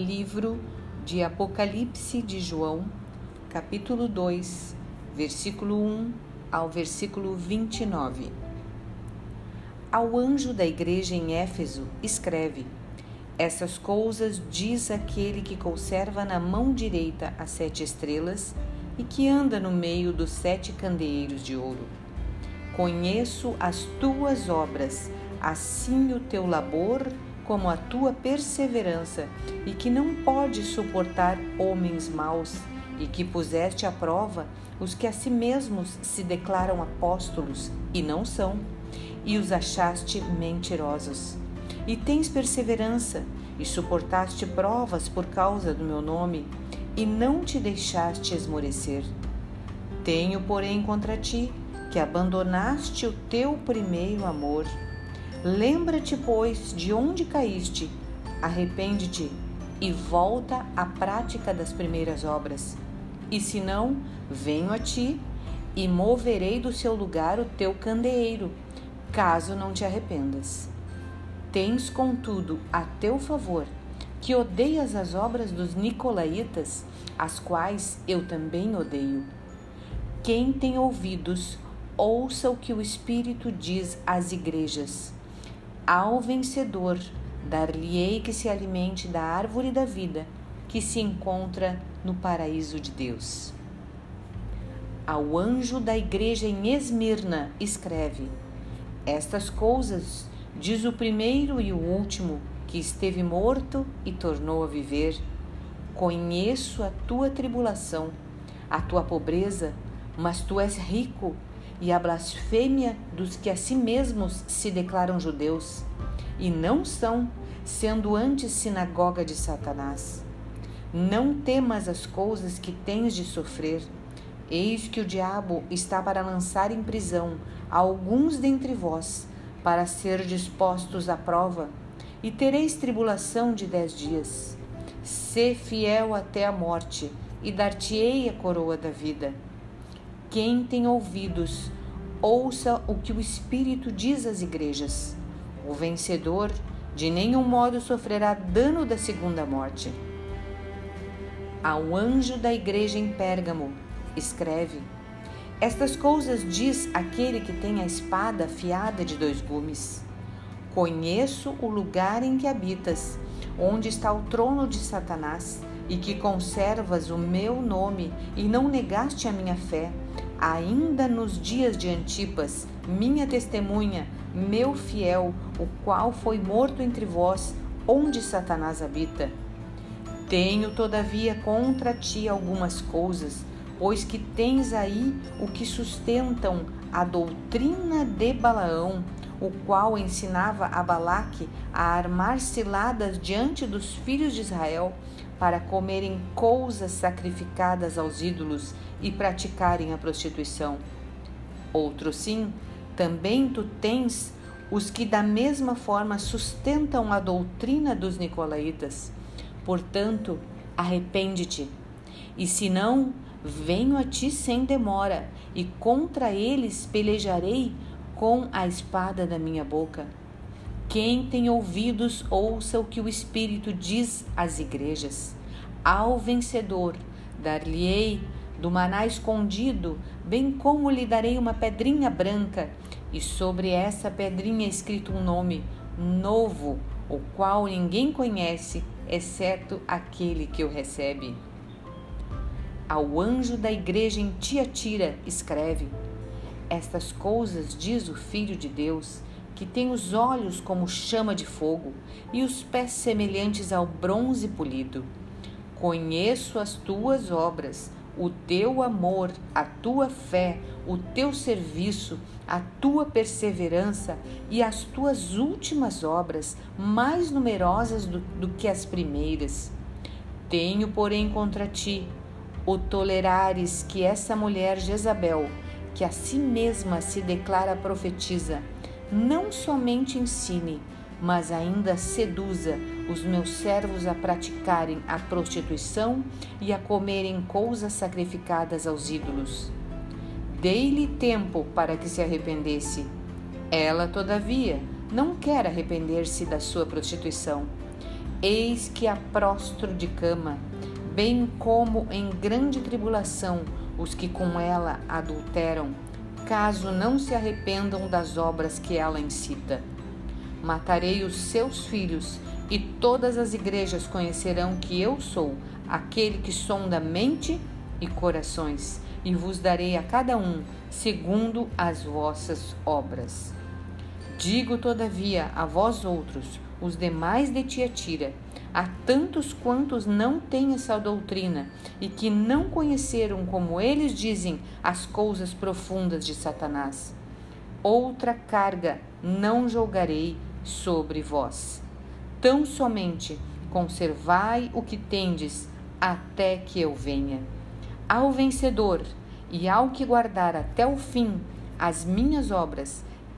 Livro de Apocalipse de João, capítulo 2, versículo 1 ao versículo 29. Ao anjo da igreja em Éfeso, escreve: Essas coisas diz aquele que conserva na mão direita as sete estrelas e que anda no meio dos sete candeeiros de ouro. Conheço as tuas obras, assim o teu labor como a tua perseverança, e que não pode suportar homens maus, e que puseste à prova os que a si mesmos se declaram apóstolos e não são, e os achaste mentirosos. E tens perseverança, e suportaste provas por causa do meu nome, e não te deixaste esmorecer. Tenho, porém, contra ti que abandonaste o teu primeiro amor. Lembra-te, pois, de onde caíste, arrepende-te e volta à prática das primeiras obras. E se não, venho a ti e moverei do seu lugar o teu candeeiro, caso não te arrependas. Tens, contudo, a teu favor que odeias as obras dos nicolaítas, as quais eu também odeio. Quem tem ouvidos, ouça o que o Espírito diz às igrejas. Ao vencedor, dar-lhe-ei que se alimente da árvore da vida, que se encontra no paraíso de Deus. Ao anjo da igreja em Esmirna, escreve: Estas coisas diz o primeiro e o último, que esteve morto e tornou a viver. Conheço a tua tribulação, a tua pobreza, mas tu és rico e a blasfêmia dos que a si mesmos se declaram judeus e não são, sendo antes sinagoga de Satanás. Não temas as coisas que tens de sofrer. Eis que o diabo está para lançar em prisão alguns dentre vós, para ser dispostos à prova, e tereis tribulação de dez dias. Sê fiel até a morte, e dar-te-ei a coroa da vida. Quem tem ouvidos, ouça o que o Espírito diz às igrejas. O vencedor de nenhum modo sofrerá dano da segunda morte. Ao anjo da igreja em Pérgamo, escreve: Estas coisas diz aquele que tem a espada afiada de dois gumes. Conheço o lugar em que habitas, onde está o trono de Satanás, e que conservas o meu nome e não negaste a minha fé, ainda nos dias de Antipas, minha testemunha, meu fiel, o qual foi morto entre vós, onde Satanás habita. Tenho, todavia, contra ti algumas coisas, pois que tens aí o que sustentam a doutrina de Balaão, o qual ensinava a Balaque a armar ciladas diante dos filhos de Israel para comerem coisas sacrificadas aos ídolos e praticarem a prostituição. Outro sim, também tu tens os que da mesma forma sustentam a doutrina dos nicolaítas. Portanto, arrepende-te. E se não, venho a ti sem demora, e contra eles pelejarei com a espada da minha boca. Quem tem ouvidos, ouça o que o Espírito diz às igrejas. Ao vencedor, dar-lhe-ei do maná escondido, bem como lhe darei uma pedrinha branca, e sobre essa pedrinha escrito um nome novo, o qual ninguém conhece, exceto aquele que o recebe. Ao anjo da igreja em Tiatira, escreve: Estas coisas diz o Filho de Deus, que tem os olhos como chama de fogo e os pés semelhantes ao bronze polido. Conheço as tuas obras o teu amor, a tua fé, o teu serviço, a tua perseverança e as tuas últimas obras, mais numerosas do, do que as primeiras. Tenho, porém, contra ti o tolerares que essa mulher Jezabel, que a si mesma se declara profetiza, não somente ensine, mas ainda seduza os meus servos a praticarem a prostituição e a comerem coisas sacrificadas aos ídolos. Dei-lhe tempo para que se arrependesse. Ela, todavia, não quer arrepender-se da sua prostituição. Eis que a prostro de cama, bem como em grande tribulação os que com ela adulteram, caso não se arrependam das obras que ela incita. Matarei os seus filhos, e todas as igrejas conhecerão que eu sou aquele que sonda mente e corações, e vos darei a cada um segundo as vossas obras. Digo, todavia, a vós outros, os demais de Tiatira, a tantos quantos não têm essa doutrina e que não conheceram, como eles dizem, as coisas profundas de Satanás. Outra carga não julgarei sobre vós. Tão somente conservai o que tendes até que eu venha. Ao vencedor e ao que guardar até o fim as minhas obras,